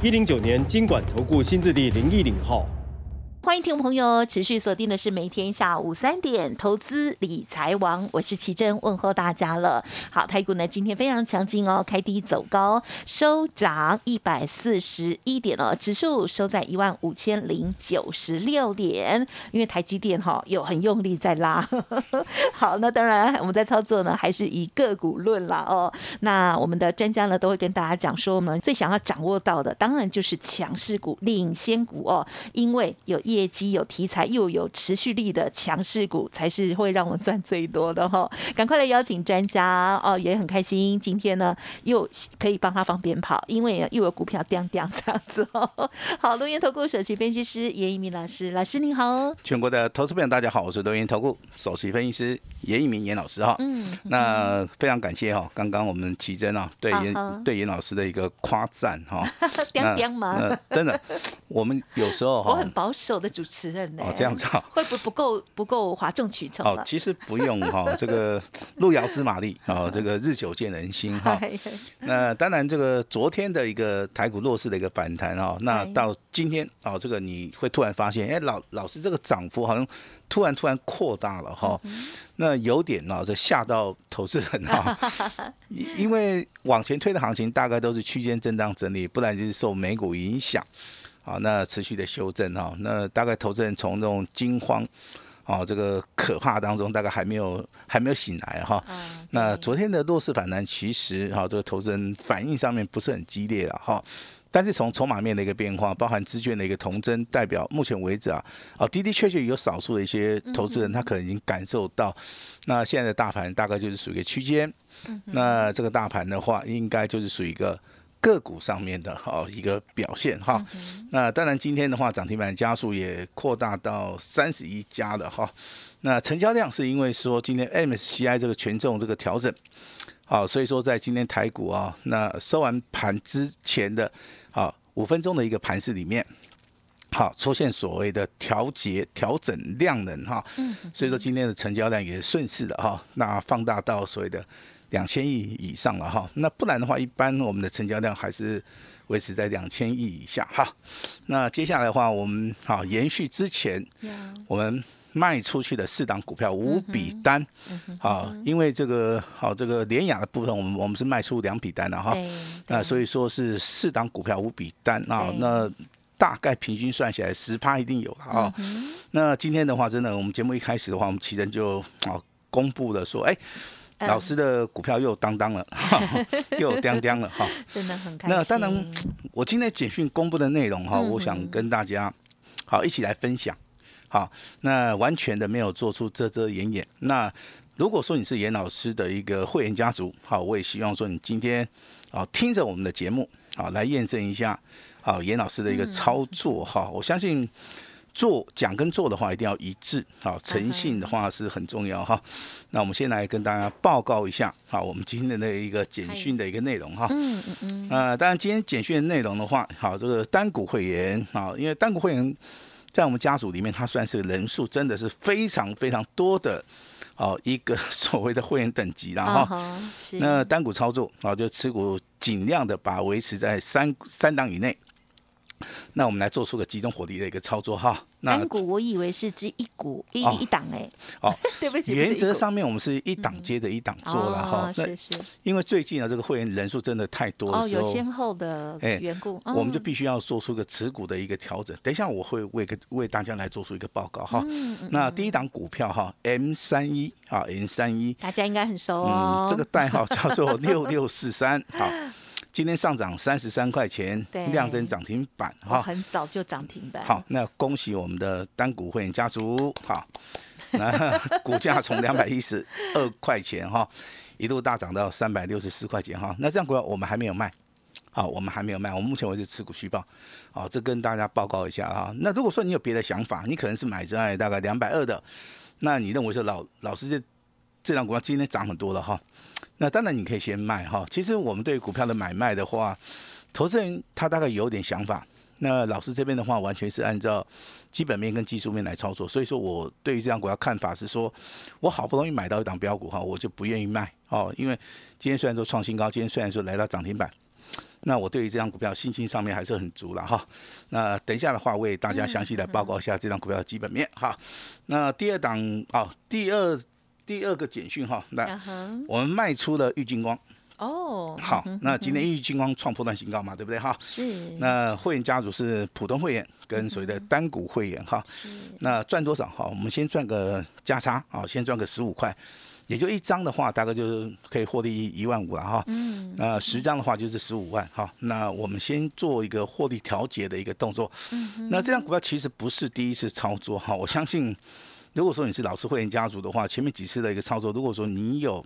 一零九年金管投顾新字第零一零号。欢迎听众朋友持续锁定的是每天下午三点投资理财王，我是奇珍，问候大家了。好，台股呢今天非常强劲哦，开低走高，收涨一百四十一点哦，指数收在一万五千零九十六点。因为台积电哈有很用力在拉。好，那当然我们在操作呢还是以个股论啦哦。那我们的专家呢都会跟大家讲说，我们最想要掌握到的当然就是强势股、领先股哦，因为有业绩有题材又有持续力的强势股，才是会让我们赚最多的哈！赶快来邀请专家哦，也很开心，今天呢又可以帮他放鞭炮，因为又有股票掉掉这样子哦。好，龙岩投顾首席分析师严一鸣老师，老师您好。全国的投资朋友大家好，我是龙岩投顾首席分析师严一鸣严老师哈。嗯。那非常感谢哈，刚刚我们奇珍啊对严对严老师的一个夸赞哈。掉掉吗？真的，我们有时候哈，我很保守。的主持人呢？哦，这样子啊，会不不够不够哗众取宠哦，其实不用哈，这个路遥知马力啊，这个日久见人心哈。那当然，这个昨天的一个台股弱势的一个反弹哦，那到今天哦，这个你会突然发现，哎，老老师这个涨幅好像突然突然扩大了哈。那有点呢，这吓到投资人哈。因为往前推的行情大概都是区间震荡整理，不然就是受美股影响。好，那持续的修正哈，那大概投资人从这种惊慌，哦，这个可怕当中，大概还没有还没有醒来哈。那昨天的弱势反弹，其实哈，这个投资人反应上面不是很激烈了哈。但是从筹码面的一个变化，包含资券的一个同增，代表目前为止啊，啊的的确确有少数的一些投资人，他可能已经感受到，那现在的大盘大概就是属于一个区间。那这个大盘的话，应该就是属于一个。个股上面的哈一个表现哈，那当然今天的话涨停板加速也扩大到三十一家了哈，那成交量是因为说今天 MSCI 这个权重这个调整，好，所以说在今天台股啊，那收完盘之前的啊五分钟的一个盘势里面，好出现所谓的调节调整量能哈，所以说今天的成交量也顺势的哈，那放大到所谓的。两千亿以上了哈，那不然的话，一般我们的成交量还是维持在两千亿以下哈。那接下来的话，我们好延续之前我们卖出去的四档股票五笔单，好，因为这个好这个联雅的部分，我们我们是卖出两笔单的哈，那所以说是四档股票五笔单啊，那大概平均算起来十趴一定有了啊。那今天的话，真的我们节目一开始的话，我们奇人就啊公布了说，哎。老师的股票又当当了，又当当了哈，真的很开心。那当然，我今天简讯公布的内容哈，我想跟大家好一起来分享。好，那完全的没有做出遮遮掩掩。那如果说你是严老师的一个会员家族，好，我也希望说你今天啊听着我们的节目，好来验证一下好严老师的一个操作哈。我相信。做讲跟做的话一定要一致，好，诚信的话是很重要哈。那我们先来跟大家报告一下，好，我们今天的一个简讯的一个内容哈。嗯嗯嗯。呃，当然今天简讯的内容的话，好，这个单股会员，好，因为单股会员在我们家族里面，它算是人数真的是非常非常多的，哦，一个所谓的会员等级了哈。那单股操作，啊，就持股尽量的把维持在三三档以内。那我们来做出个集中火力的一个操作哈。那股我以为是指一股一一档哎。哦，对不起。原则上面我们是一档接着一档做了哈。是是。因为最近啊这个会员人数真的太多的时候，有先后的缘故，我们就必须要做出个持股的一个调整。等一下我会为个为大家来做出一个报告哈。那第一档股票哈，M 三一啊，M 三一，大家应该很熟哦。这个代号叫做六六四三 好。今天上涨三十三块钱，亮灯涨停板哈，很早就涨停板。好，那恭喜我们的单股会员家族，好，那股价从两百一十二块钱哈，一度大涨到三百六十四块钱哈。那这样股票我们还没有卖，好，我们还没有卖，我们目前为止持股虚报，好，这跟大家报告一下哈。那如果说你有别的想法，你可能是买在大概两百二的，那你认为说老老师这这张股票今天涨很多了哈，那当然你可以先卖哈。其实我们对股票的买卖的话，投资人他大概有点想法。那老师这边的话，完全是按照基本面跟技术面来操作，所以说我对于这张股票看法是说，我好不容易买到一档标股哈，我就不愿意卖哦，因为今天虽然说创新高，今天虽然说来到涨停板，那我对于这张股票信心上面还是很足了哈。那等一下的话，为大家详细来报告一下这张股票的基本面哈。那第二档啊，第二第二个简讯哈，那我们卖出了玉金光。哦，好，那今天玉金光创破断新高嘛，对不对哈？是。那会员家族是普通会员跟所谓的单股会员哈。是。那赚多少哈？我们先赚个价差啊，先赚个十五块，也就一张的话，大概就是可以获利一万五了哈。嗯。那十张的话就是十五万哈。那我们先做一个获利调节的一个动作。嗯。那这张股票其实不是第一次操作哈，我相信。如果说你是老师会员家族的话，前面几次的一个操作，如果说你有，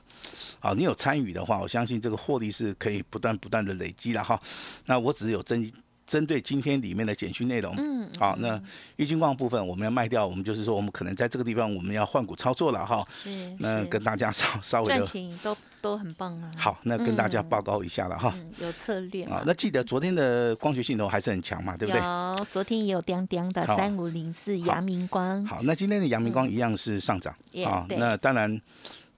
啊，你有参与的话，我相信这个获利是可以不断不断的累积的哈。那我只是有增针对今天里面的简讯内容，嗯，好，那郁金矿部分我们要卖掉，我们就是说我们可能在这个地方我们要换股操作了哈。是，那跟大家稍 稍微的。都。都很棒啊！好，那跟大家报告一下了哈。有策略啊。那记得昨天的光学镜头还是很强嘛，对不对？有，昨天也有叮叮的三五零四阳明光。好，那今天的阳明光一样是上涨啊。那当然，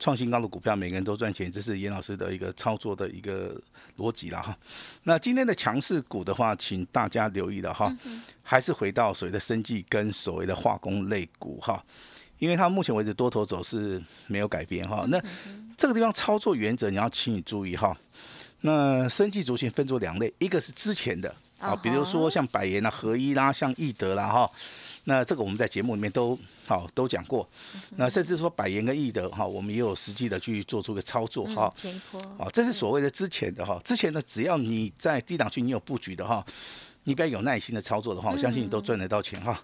创新高的股票每个人都赚钱，这是严老师的一个操作的一个逻辑了哈。那今天的强势股的话，请大家留意了哈，还是回到所谓的生计跟所谓的化工类股哈。因为它目前为止多头走势没有改变哈，那这个地方操作原则你要请你注意哈。那生技族群分作两类，一个是之前的啊，比如说像百元啊、合一啦、像易德啦哈，那这个我们在节目里面都好都讲过。那甚至说百元跟亿的哈，我们也有实际的去做出个操作哈。哦，这是所谓的之前的哈，之前的只要你在低档区你有布局的哈。你比较有耐心的操作的话，我相信你都赚得到钱哈。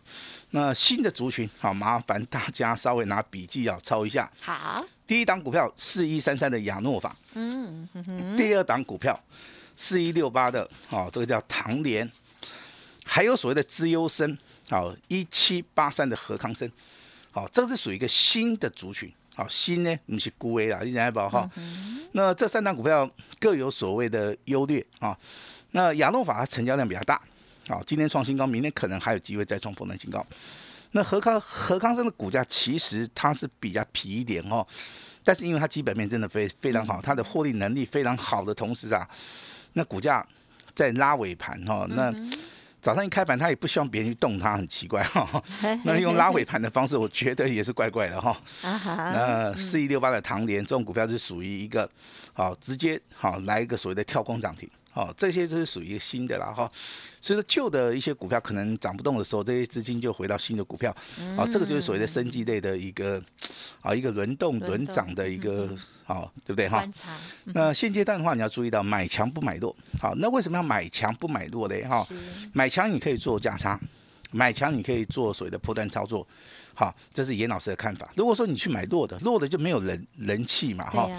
那新的族群，好麻烦大家稍微拿笔记啊抄一下。好，第一档股票四一三三的亚诺法，嗯，第二档股票四一六八的，哦，这个叫唐联，还有所谓的资优生，好一七八三的何康生，好，这是属于一个新的族群，好新呢，不是孤 A 啦，你讲不哈？那这三档股票各有所谓的优劣啊。那亚诺法它成交量比较大，好，今天创新高，明天可能还有机会再创破断新高。那何康何康生的股价其实它是比较皮一点哦，但是因为它基本面真的非非常好，它的获利能力非常好的同时啊，那股价在拉尾盘哈，那早上一开盘他也不希望别人去动它，很奇怪哈。那用拉尾盘的方式，我觉得也是怪怪的哈。那四一六八的唐联这种股票是属于一个好直接好来一个所谓的跳空涨停。哦，这些都是属于新的啦哈，所以说旧的一些股票可能涨不动的时候，这些资金就回到新的股票，啊，这个就是所谓的生机类的一个啊一个轮动轮涨的一个好，对不对哈？那现阶段的话，你要注意到买强不买弱，好，那为什么要买强不买弱嘞？哈，买强你可以做价差，买强你可以做所谓的破断操作，好，这是严老师的看法。如果说你去买弱的，弱的就没有人人气嘛哈，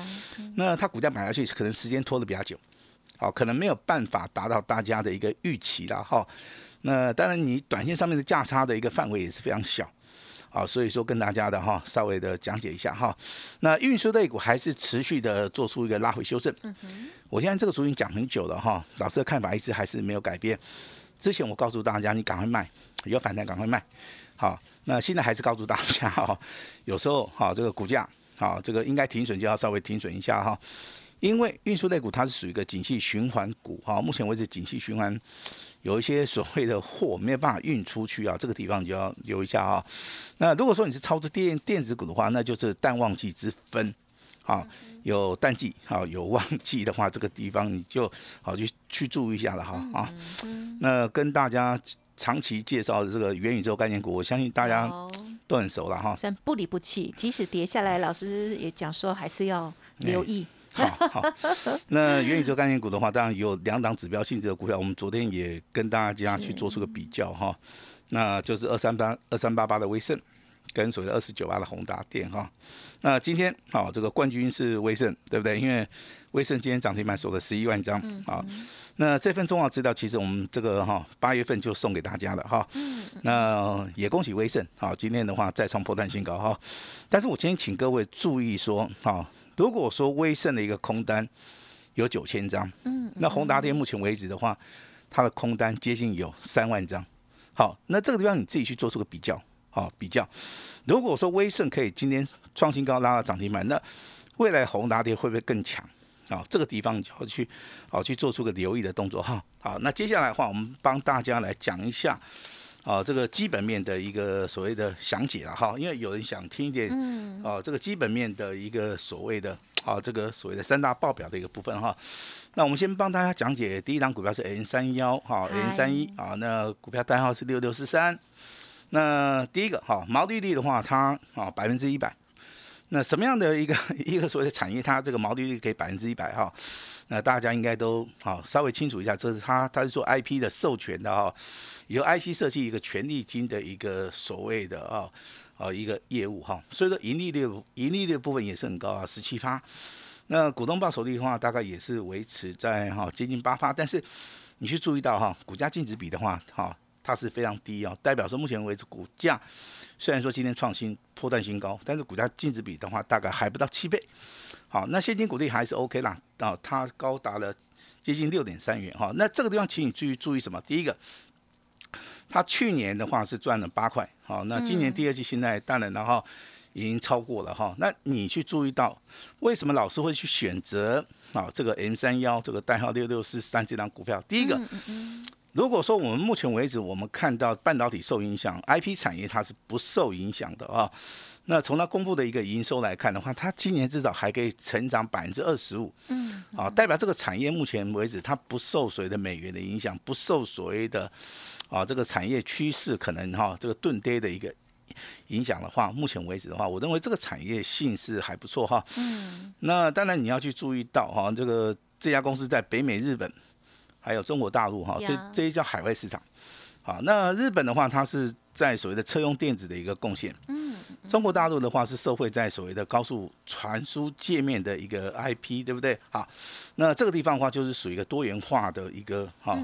那它股价买下去可能时间拖得比较久。好，可能没有办法达到大家的一个预期了哈。那当然，你短线上面的价差的一个范围也是非常小，好，所以说跟大家的哈稍微的讲解一下哈。那运输类股还是持续的做出一个拉回修正。我现在这个主意讲很久了哈，老师的看法一直还是没有改变。之前我告诉大家，你赶快卖，有反弹赶快卖。好，那现在还是告诉大家哈，有时候哈这个股价好，这个应该停损就要稍微停损一下哈。因为运输类股它是属于一个景气循环股哈，目前为止景气循环有一些所谓的货没有办法运出去啊，这个地方就要留一下啊。那如果说你是操作电电子股的话，那就是淡旺季之分，好有淡季好有旺季的话，这个地方你就好去去注意一下了哈啊。那跟大家长期介绍的这个元宇宙概念股，我相信大家都很熟了哈。算不离不弃，即使跌下来，老师也讲说还是要留意。好好，那元宇宙概念股的话，当然有两档指标性质的股票，我们昨天也跟大家去做出个比较哈，那就是二三八二三八八的威盛，跟所谓的二十九八的宏达电哈。那今天好，这个冠军是威盛，对不对？因为威盛今天涨停板收了十一万张啊。那这份重要资料，其实我们这个哈八月份就送给大家了哈。嗯。那也恭喜威盛，好，今天的话再创破断新高哈。但是我今天请各位注意说，哈，如果说威盛的一个空单有九千张，嗯，那宏达电目前为止的话，它的空单接近有三万张。好，那这个地方你自己去做出个比较，好比较。如果说威盛可以今天创新高拉到涨停板，那未来宏达跌会不会更强？啊，这个地方就要去，好去做出个留意的动作哈。好，那接下来的话，我们帮大家来讲一下，啊，这个基本面的一个所谓的详解了哈。因为有人想听一点，嗯，哦，这个基本面的一个所谓的，啊，这个所谓的三大报表的一个部分哈。那我们先帮大家讲解，第一档股票是 N 三幺，哈，N 三一，啊，那股票代号是六六四三。那第一个哈，毛利率的话，它啊百分之一百。那什么样的一个 一个所谓的产业，它这个毛利率可以百分之一百哈？那大家应该都好稍微清楚一下，这是它它是做 IP 的授权的哈，由 IC 设计一个权利金的一个所谓的啊啊一个业务哈，所以说盈利率盈利率的部分也是很高啊，十七发。那股东报酬率的话，大概也是维持在哈接近八发，但是你去注意到哈，股价净值比的话，哈，它是非常低啊，代表说目前为止股价虽然说今天创新破断新高，但是股价净值比的话，大概还不到七倍。好，那现金股利还是 OK 啦，啊，它高达了接近六点三元哈。那这个地方请你注意注意什么？第一个，它去年的话是赚了八块，好，那今年第二季现在当然然后。已经超过了哈，那你去注意到为什么老师会去选择啊这个 M 三幺这个代号六六四三这张股票？第一个，如果说我们目前为止我们看到半导体受影响，IP 产业它是不受影响的啊。那从它公布的一个营收来看的话，它今年至少还可以成长百分之二十五。嗯，啊，代表这个产业目前为止它不受所谓的美元的影响，不受所谓的啊这个产业趋势可能哈这个钝跌的一个。影响的话，目前为止的话，我认为这个产业性是还不错哈。嗯。那当然你要去注意到哈，这个这家公司在北美、日本还有中国大陆哈，这这些叫海外市场。好，那日本的话，它是在所谓的车用电子的一个贡献。嗯。中国大陆的话是社会在所谓的高速传输界面的一个 IP，对不对？好，那这个地方的话就是属于一个多元化的一个哈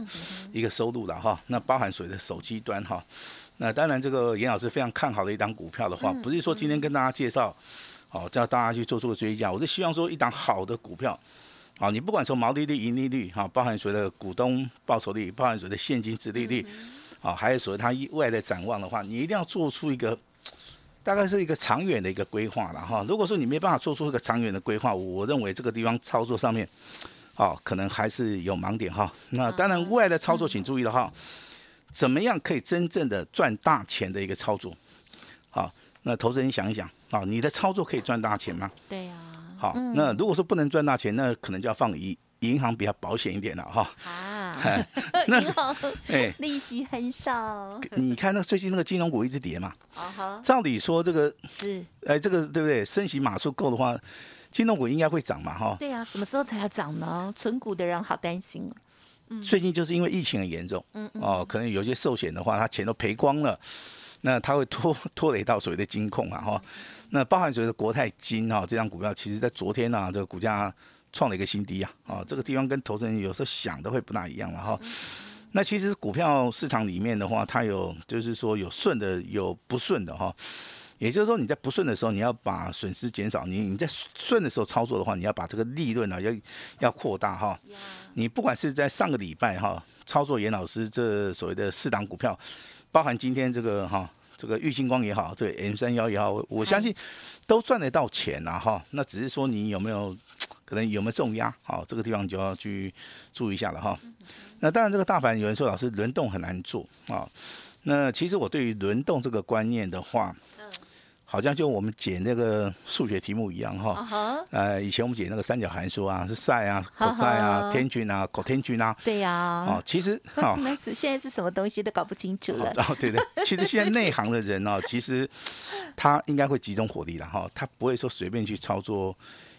一个收入了哈。那包含所谓的手机端哈。那当然，这个严老师非常看好的一档股票的话，不是说今天跟大家介绍，好叫大家去做出个追加，我是希望说一档好的股票，好，你不管从毛利率、盈利率，哈，包含所谓的股东报酬率，包含所谓的现金值利率，好，还有所谓它未来的展望的话，你一定要做出一个大概是一个长远的一个规划了哈。如果说你没办法做出一个长远的规划，我认为这个地方操作上面，好，可能还是有盲点哈。那当然，未来的操作请注意了哈。怎么样可以真正的赚大钱的一个操作？好，那投资人想一想，啊，你的操作可以赚大钱吗？对呀。好，那如果说不能赚大钱，那可能就要放银银行比较保险一点了哈。啊。银行哎，利息很少。你看那最近那个金融股一直跌嘛。啊照理说这个是，哎，这个对不对？升息码数够的话，金融股应该会涨嘛哈。对呀，什么时候才要涨呢？存股的人好担心。最近就是因为疫情很严重，嗯哦，可能有些寿险的话，他钱都赔光了，那他会拖拖累到所谓的金控啊，哈，那包含所谓的国泰金哈，这张股票其实在昨天呢，这个股价创了一个新低啊，啊，这个地方跟投资人有时候想的会不大一样了哈。那其实股票市场里面的话，它有就是说有顺的，有不顺的哈。也就是说，你在不顺的时候，你要把损失减少；你你在顺的时候操作的话，你要把这个利润呢要要扩大哈。你不管是在上个礼拜哈操作严老师这所谓的四档股票，包含今天这个哈这个玉金光也好，这个 M 三幺也好，我相信都赚得到钱呐哈。那只是说你有没有可能有没有重压？好，这个地方就要去注意一下了哈。那当然，这个大盘有人说老师轮动很难做啊。那其实我对于轮动这个观念的话，好像就我们解那个数学题目一样哈，呃，以前我们解那个三角函数啊，是 sin 啊、cos 啊、天均啊、均啊，对呀，哦，其实哦，那是现在是什么东西都搞不清楚了。哦，对对，其实现在内行的人哦，其实他应该会集中火力了哈，他不会说随便去操作。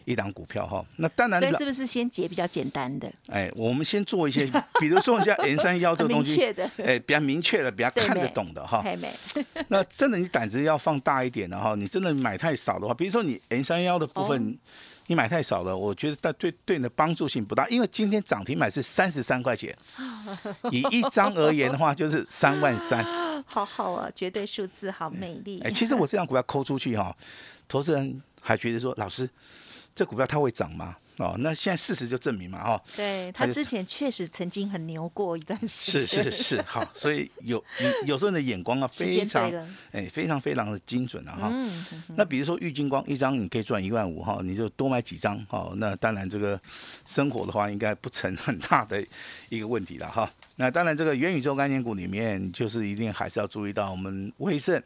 一档股票哈，那当然，所以是不是先解比较简单的？哎，我们先做一些，比如说像 N 三幺这个东西，哎，比较明确的，比较看得懂的哈。那真的你胆子要放大一点的哈，你真的买太少的话，比如说你 N 三幺的部分，你买太少了，我觉得但对对你的帮助性不大，因为今天涨停买是三十三块钱，以一张而言的话就是三万三，好好啊，绝对数字好美丽。哎，其实我这张股票抠出去哈，投资人还觉得说，老师，这股票它会涨吗？哦，那现在事实就证明嘛，哈，对他之前确实曾经很牛过一段时间，是是是，好，所以有有时候你的眼光啊，非常哎，非常非常的精准啊，哈，嗯那比如说玉金光一张你可以赚一万五哈，你就多买几张哈，那当然这个生活的话应该不成很大的一个问题了哈，那当然这个元宇宙概念股里面就是一定还是要注意到我们威盛。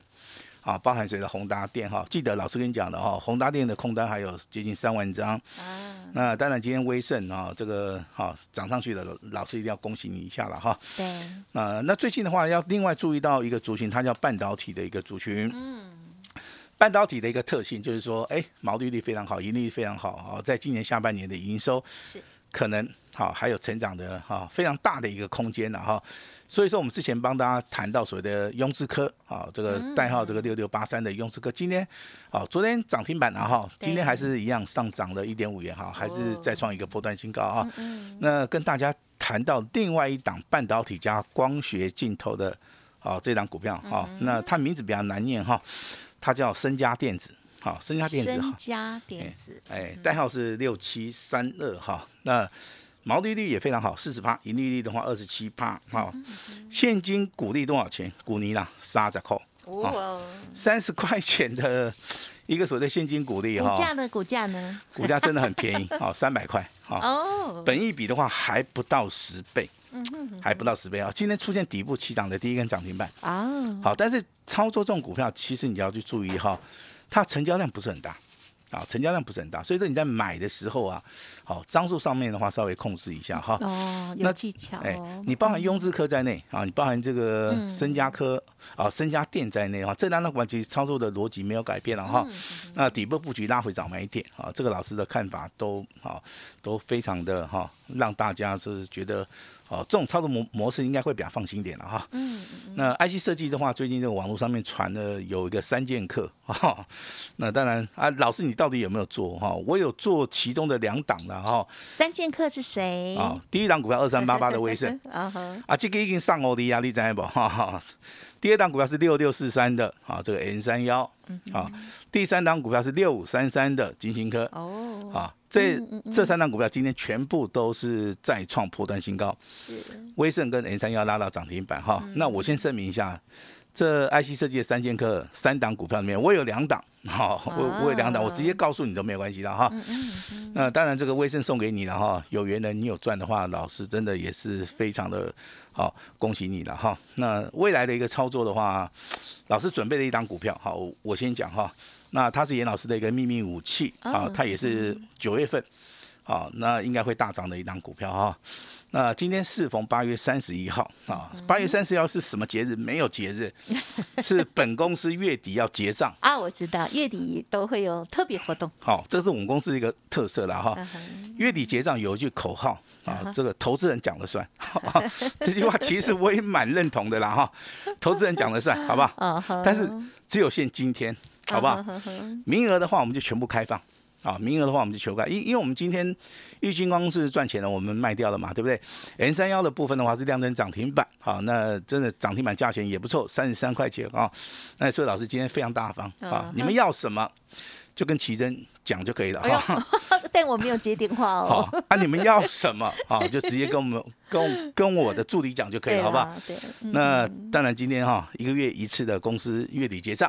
啊，包含谁的宏达电哈？记得老师跟你讲的哈，宏达电的空单还有接近三万张。啊，那当然今天威盛啊，这个哈涨上去的，老师一定要恭喜你一下了哈。对。啊，那最近的话要另外注意到一个族群，它叫半导体的一个族群。嗯。半导体的一个特性就是说，哎，毛利率非常好，盈利非常好啊，在今年下半年的营收是可能好还有成长的哈非常大的一个空间了哈。所以说，我们之前帮大家谈到所谓的雍智科啊，这个代号这个六六八三的雍智科，今天啊，昨天涨停板了哈，今天还是一样上涨了一点五元哈，还是再创一个波段新高啊。那跟大家谈到另外一档半导体加光学镜头的啊这档股票哈，那它名字比较难念哈，它叫深家电子，好，深家电子，深家电子，哎，代号是六七三二哈，那。毛利率也非常好，四十趴，盈利率的话二十七趴，好，现金股利多少钱？股尼啦，三十块，哇，三十块钱的 一个所谓的现金股利哈，股价呢？股价呢？股价真的很便宜，好，三百块，好，哦，本益比的话还不到十倍，还不到十倍啊，今天出现底部起涨的第一根涨停板啊，好，但是操作这种股票，其实你要去注意哈，它成交量不是很大。啊，成交量不是很大，所以说你在买的时候啊，好张数上面的话稍微控制一下哈。哦，有技巧。哎，你包含雍智科在内啊，你包含这个申家科啊、增加电在内哈，这两档股其实操作的逻辑没有改变了哈。那底部布局拉回早买点啊，这个老师的看法都好，都非常的哈，让大家是觉得。哦，这种操作模模式应该会比较放心一点了哈。嗯那 IC 设计的话，最近这个网络上面传的有一个三剑客哈。那当然啊，老师你到底有没有做哈？我有做其中的两档的哈。三剑客是谁？啊，第一档股票二三八八的威盛。啊哈。啊，这个已经上欧的压力在不？哈哈。第二档股票是六六四三的，啊，这个 N 三幺，啊，第三档股票是六五三三的金星科，哦，啊，这这三档股票今天全部都是再创破断新高，是，威盛跟 N 三幺拉到涨停板，哈，那我先声明一下。这 IC 设计的三剑客三档股票里面，我有两档，好，我我有两档，我直接告诉你都没有关系的哈。那当然，这个微信送给你了哈，有缘人你有赚的话，老师真的也是非常的好，恭喜你了哈。那未来的一个操作的话，老师准备了一档股票，好，我先讲哈。那它是严老师的一个秘密武器，啊，它也是九月份，好，那应该会大涨的一档股票哈。那今天适逢八月三十一号啊，八月三十一号是什么节日？没有节日，是本公司月底要结账啊。我知道月底都会有特别活动。好，这是我们公司的一个特色了哈。月底结账有一句口号啊，这个投资人讲了算。这句话其实我也蛮认同的啦哈，投资人讲了算，好不好？但是只有限今天，好不好？名额的话，我们就全部开放。啊，名额的话我们就求快，因因为我们今天玉金光是赚钱的，我们卖掉了嘛，对不对？N 三幺的部分的话是亮灯涨停板，好，那真的涨停板价钱也不错，三十三块钱啊。那所以老师今天非常大方啊，你们要什么就跟奇珍。讲就可以了哈，但我没有接电话哦。好，啊，你们要什么 啊？就直接跟我们跟跟我的助理讲就可以了，好不好？对。那当然，今天哈一个月一次的公司月底结账，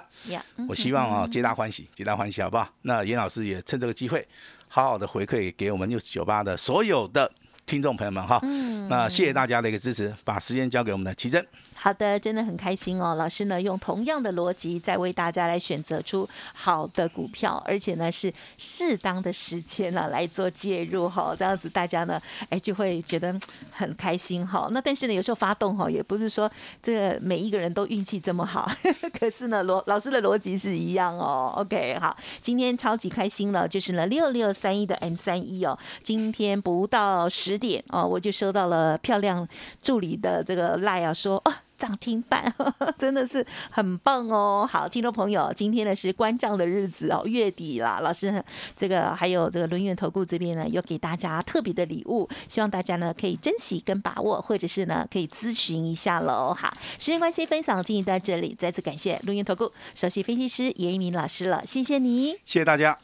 我希望啊皆大欢喜，皆大欢喜，好不好？那严老师也趁这个机会，好好的回馈给我们六十九八的所有的听众朋友们哈。嗯。那谢谢大家的一个支持，把时间交给我们的奇珍。好的，真的很开心哦。老师呢，用同样的逻辑，在为大家来选择出好的股票，而且呢是适当的时间呢来做介入哈，这样子大家呢，哎就会觉得很开心哈。那但是呢，有时候发动哈，也不是说这个每一个人都运气这么好，可是呢，罗老师的逻辑是一样哦。OK，好，今天超级开心了，就是呢六六三一的 M 三一哦，今天不到十点哦，我就收到了漂亮助理的这个赖啊，说哦。涨停板，真的是很棒哦。好，听众朋友，今天呢是关账的日子哦，月底啦。老师，这个还有这个轮圆投顾这边呢，有给大家特别的礼物，希望大家呢可以珍惜跟把握，或者是呢可以咨询一下喽。好，时间关系，分享进行到这里，再次感谢轮圆投顾首席分析师严一鸣老师了，谢谢你，谢谢大家。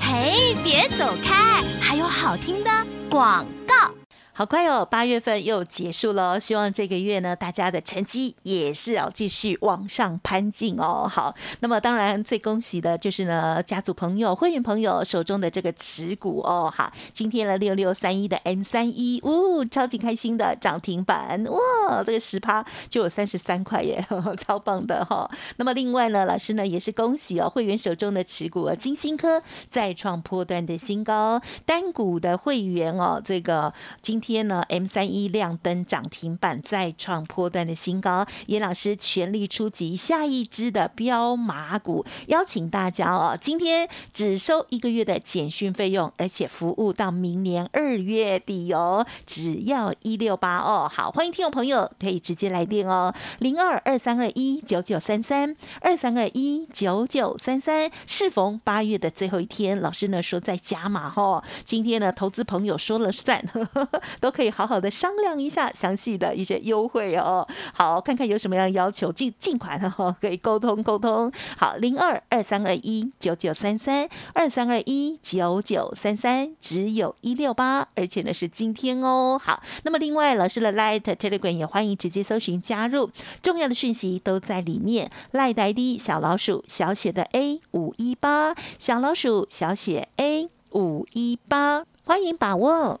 嘿，别走开，还有好听的广告。好快哦，八月份又结束了，希望这个月呢，大家的成绩也是要继续往上攀进哦。好，那么当然最恭喜的就是呢，家族朋友、会员朋友手中的这个持股哦。好，今天的六六三一的 M 三一，呜，超级开心的涨停板，哇，这个十趴就有三十三块耶，超棒的哈。那么另外呢，老师呢也是恭喜哦，会员手中的持股，金星科再创破段的新高，单股的会员哦，这个今天呢，M 三一亮灯涨停板，再创波段的新高。严老师全力出击，下一支的标马股，邀请大家哦，今天只收一个月的简讯费用，而且服务到明年二月底哦，只要一六八哦。好，欢迎听众朋友可以直接来电哦，零二二三二一九九三三二三二一九九三三。适逢八月的最后一天，老师呢说在加码哦，今天呢投资朋友说了算。都可以好好的商量一下详细的一些优惠哦。好，看看有什么样要求，尽尽款哈，可以沟通沟通。好，零二二三二一九九三三二三二一九九三三，只有一六八，而且呢是今天哦。好，那么另外老师的 Light Telegram 也欢迎直接搜寻加入，重要的讯息都在里面。Light ID 小老鼠小写的 A 五一八，小老鼠小写 A 五一八，欢迎把握。